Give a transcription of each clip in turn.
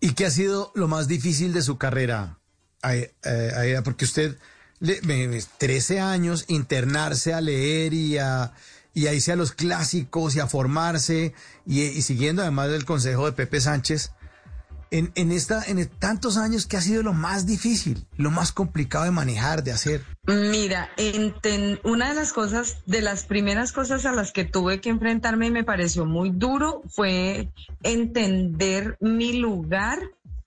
¿Y qué ha sido lo más difícil de su carrera? Ay, porque usted, le, 13 años, internarse a leer y a, y irse a los clásicos y a formarse y, y siguiendo además del consejo de Pepe Sánchez en, en, esta, en tantos años, ¿qué ha sido lo más difícil, lo más complicado de manejar, de hacer? Mira, una de las cosas, de las primeras cosas a las que tuve que enfrentarme y me pareció muy duro fue entender mi lugar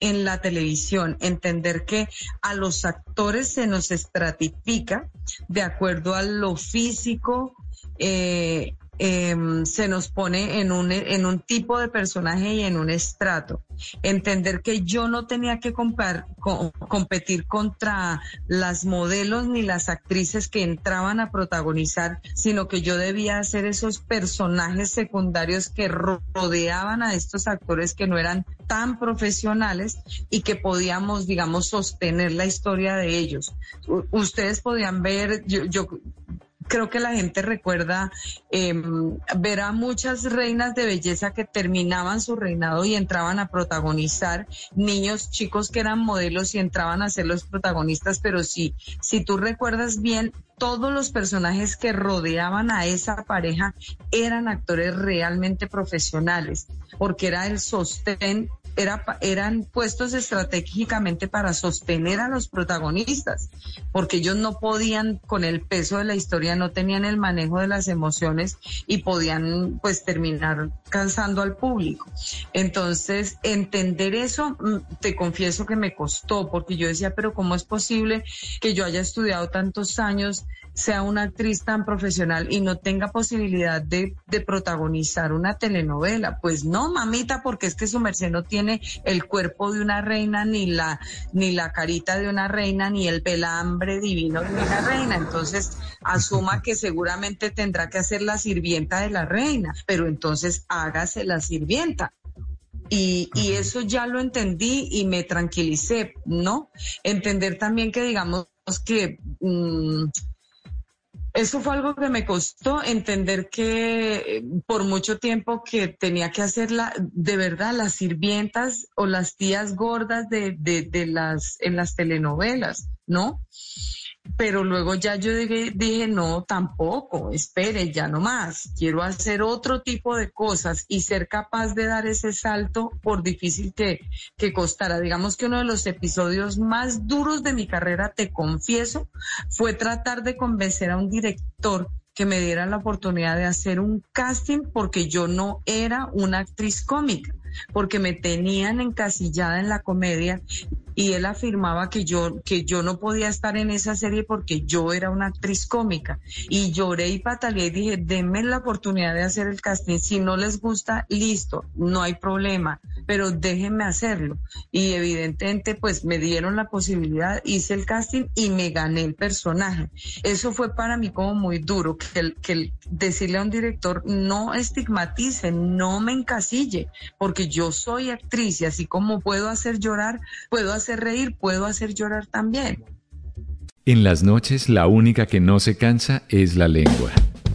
en la televisión, entender que a los actores se nos estratifica de acuerdo a lo físico, eh, Em, se nos pone en un, en un tipo de personaje y en un estrato. Entender que yo no tenía que competir contra las modelos ni las actrices que entraban a protagonizar, sino que yo debía hacer esos personajes secundarios que rodeaban a estos actores que no eran tan profesionales y que podíamos, digamos, sostener la historia de ellos. ustedes podían ver, yo, yo creo que la gente recuerda em, ver a muchas reinas de belleza que terminaban su reinado y entraban a protagonizar, niños chicos que eran modelos y entraban a ser los protagonistas, pero sí, si tú recuerdas bien, todos los personajes que rodeaban a esa pareja eran actores realmente profesionales, porque era el sostén eran puestos estratégicamente para sostener a los protagonistas, porque ellos no podían, con el peso de la historia, no tenían el manejo de las emociones y podían pues terminar cansando al público. Entonces, entender eso, mm, te confieso que me costó, porque yo decía, pero ¿cómo es posible que yo haya estudiado tantos años, sea una actriz tan profesional y no tenga posibilidad de, de protagonizar una telenovela? Pues no, mamita, porque es que su merced no tiene el cuerpo de una reina, ni la, ni la carita de una reina, ni el pelambre divino de una reina. Entonces, asuma que seguramente tendrá que hacer la sirvienta de la reina, pero entonces hágase la sirvienta. Y, y, eso ya lo entendí y me tranquilicé, ¿no? Entender también que digamos que mm, eso fue algo que me costó entender que eh, por mucho tiempo que tenía que hacer la, de verdad las sirvientas o las tías gordas de, de, de las, en las telenovelas, ¿no? Pero luego ya yo dije, dije, no, tampoco, espere, ya no más, quiero hacer otro tipo de cosas y ser capaz de dar ese salto por difícil que, que costara. Digamos que uno de los episodios más duros de mi carrera, te confieso, fue tratar de convencer a un director que me diera la oportunidad de hacer un casting porque yo no era una actriz cómica, porque me tenían encasillada en la comedia y él afirmaba que yo, que yo no podía estar en esa serie porque yo era una actriz cómica. Y lloré y pataleé y dije, denme la oportunidad de hacer el casting. Si no les gusta, listo, no hay problema, pero déjenme hacerlo. Y evidentemente, pues me dieron la posibilidad, hice el casting y me gané el personaje. Eso fue para mí como muy duro, que, que decirle a un director, no estigmatice, no me encasille, porque yo soy actriz y así como puedo hacer llorar, puedo hacer reír, puedo hacer llorar también. En las noches la única que no se cansa es la lengua.